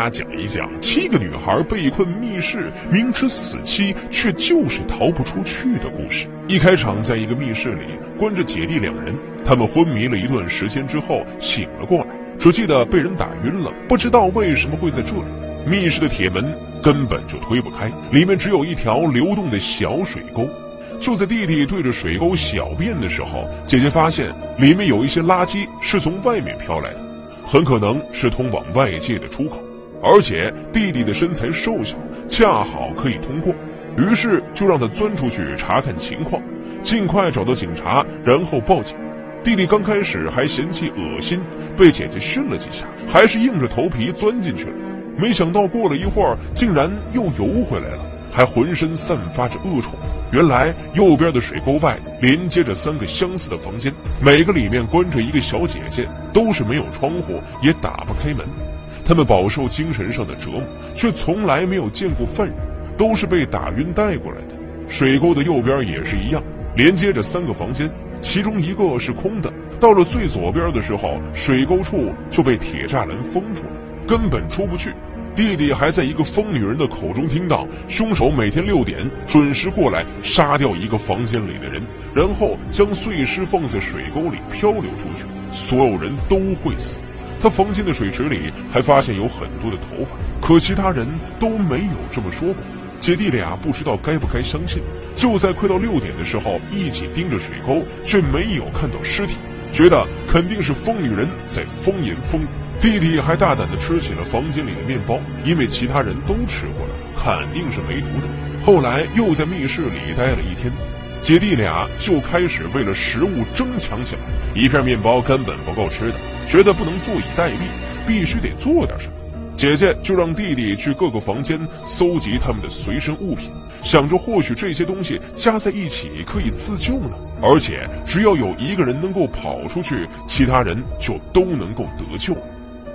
他讲一讲七个女孩被困密室，明知死期却就是逃不出去的故事。一开场，在一个密室里关着姐弟两人，他们昏迷了一段时间之后醒了过来，只记得被人打晕了，不知道为什么会在这里。密室的铁门根本就推不开，里面只有一条流动的小水沟。就在弟弟对着水沟小便的时候，姐姐发现里面有一些垃圾是从外面飘来的，很可能是通往外界的出口。而且弟弟的身材瘦小，恰好可以通过，于是就让他钻出去查看情况，尽快找到警察，然后报警。弟弟刚开始还嫌弃恶心，被姐姐训了几下，还是硬着头皮钻进去了。没想到过了一会儿，竟然又游回来了，还浑身散发着恶臭。原来右边的水沟外连接着三个相似的房间，每个里面关着一个小姐姐，都是没有窗户，也打不开门。他们饱受精神上的折磨，却从来没有见过犯人，都是被打晕带过来的。水沟的右边也是一样，连接着三个房间，其中一个是空的。到了最左边的时候，水沟处就被铁栅栏封住了，根本出不去。弟弟还在一个疯女人的口中听到，凶手每天六点准时过来杀掉一个房间里的人，然后将碎尸放在水沟里漂流出去，所有人都会死。他房间的水池里还发现有很多的头发，可其他人都没有这么说过。姐弟俩不知道该不该相信。就在快到六点的时候，一起盯着水沟，却没有看到尸体，觉得肯定是疯女人在疯言疯语。弟弟还大胆地吃起了房间里的面包，因为其他人都吃过了，肯定是没毒的。后来又在密室里待了一天，姐弟俩就开始为了食物争抢起来。一片面包根本不够吃的。觉得不能坐以待毙，必须得做点什么。姐姐就让弟弟去各个房间搜集他们的随身物品，想着或许这些东西加在一起可以自救呢。而且只要有一个人能够跑出去，其他人就都能够得救。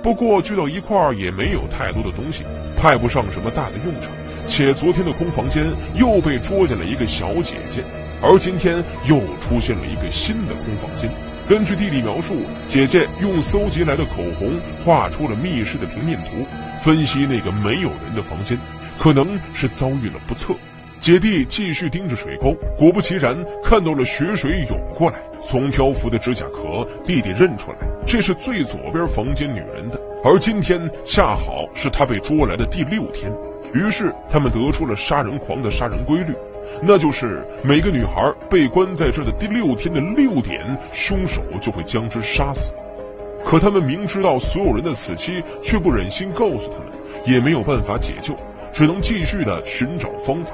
不过聚到一块儿也没有太多的东西，派不上什么大的用场。且昨天的空房间又被捉进了一个小姐姐，而今天又出现了一个新的空房间。根据弟弟描述，姐姐用搜集来的口红画出了密室的平面图，分析那个没有人的房间，可能是遭遇了不测。姐弟继续盯着水沟，果不其然，看到了血水涌过来。从漂浮的指甲壳，弟弟认出来，这是最左边房间女人的。而今天恰好是她被捉来的第六天，于是他们得出了杀人狂的杀人规律。那就是每个女孩被关在这的第六天的六点，凶手就会将之杀死。可他们明知道所有人的死期，却不忍心告诉他们，也没有办法解救，只能继续的寻找方法。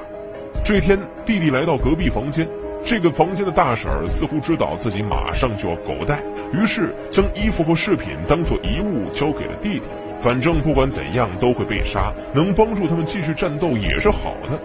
这天，弟弟来到隔壁房间，这个房间的大婶似乎知道自己马上就要狗带，于是将衣服和饰品当做遗物交给了弟弟。反正不管怎样都会被杀，能帮助他们继续战斗也是好的。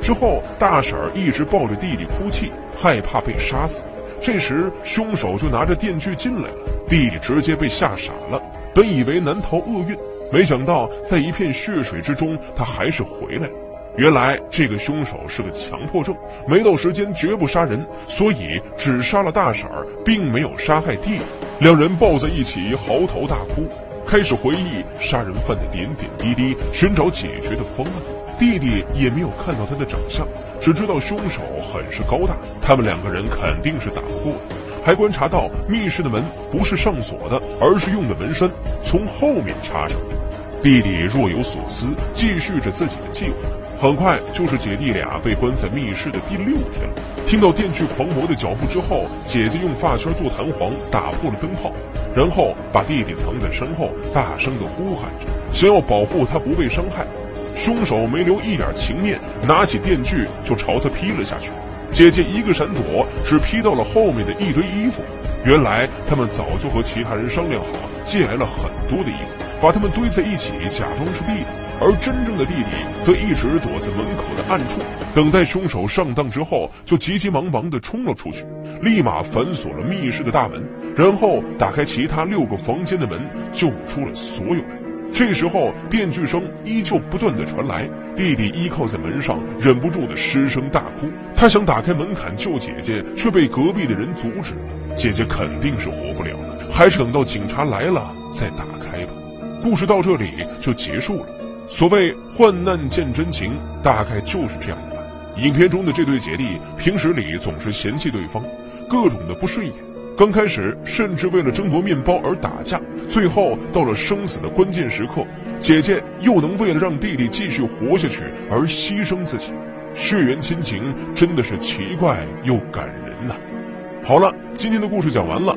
之后，大婶儿一直抱着弟弟哭泣，害怕被杀死。这时，凶手就拿着电锯进来了，弟弟直接被吓傻了。本以为难逃厄运，没想到在一片血水之中，他还是回来了。原来，这个凶手是个强迫症，没到时间绝不杀人，所以只杀了大婶儿，并没有杀害弟弟。两人抱在一起嚎啕大哭，开始回忆杀人犯的点点滴滴，寻找解决的方案。弟弟也没有看到他的长相，只知道凶手很是高大，他们两个人肯定是打不过的。还观察到密室的门不是上锁的，而是用的门栓从后面插上。弟弟若有所思，继续着自己的计划。很快就是姐弟俩被关在密室的第六天了。听到电锯狂魔的脚步之后，姐姐用发圈做弹簧打破了灯泡，然后把弟弟藏在身后，大声的呼喊着，想要保护他不被伤害。凶手没留一点情面，拿起电锯就朝他劈了下去。姐姐一个闪躲，只劈到了后面的一堆衣服。原来他们早就和其他人商量好，借来了很多的衣服，把他们堆在一起，假装是弟弟。而真正的弟弟则一直躲在门口的暗处，等待凶手上当之后，就急急忙忙地冲了出去，立马反锁了密室的大门，然后打开其他六个房间的门，救出了所有人。这时候，电锯声依旧不断的传来。弟弟依靠在门上，忍不住的失声大哭。他想打开门槛救姐姐，却被隔壁的人阻止了。姐姐肯定是活不了了，还是等到警察来了再打开吧。故事到这里就结束了。所谓患难见真情，大概就是这样的吧。影片中的这对姐弟平时里总是嫌弃对方，各种的不顺眼。刚开始甚至为了争夺面包而打架，最后到了生死的关键时刻，姐姐又能为了让弟弟继续活下去而牺牲自己。血缘亲情真的是奇怪又感人呐！好了，今天的故事讲完了。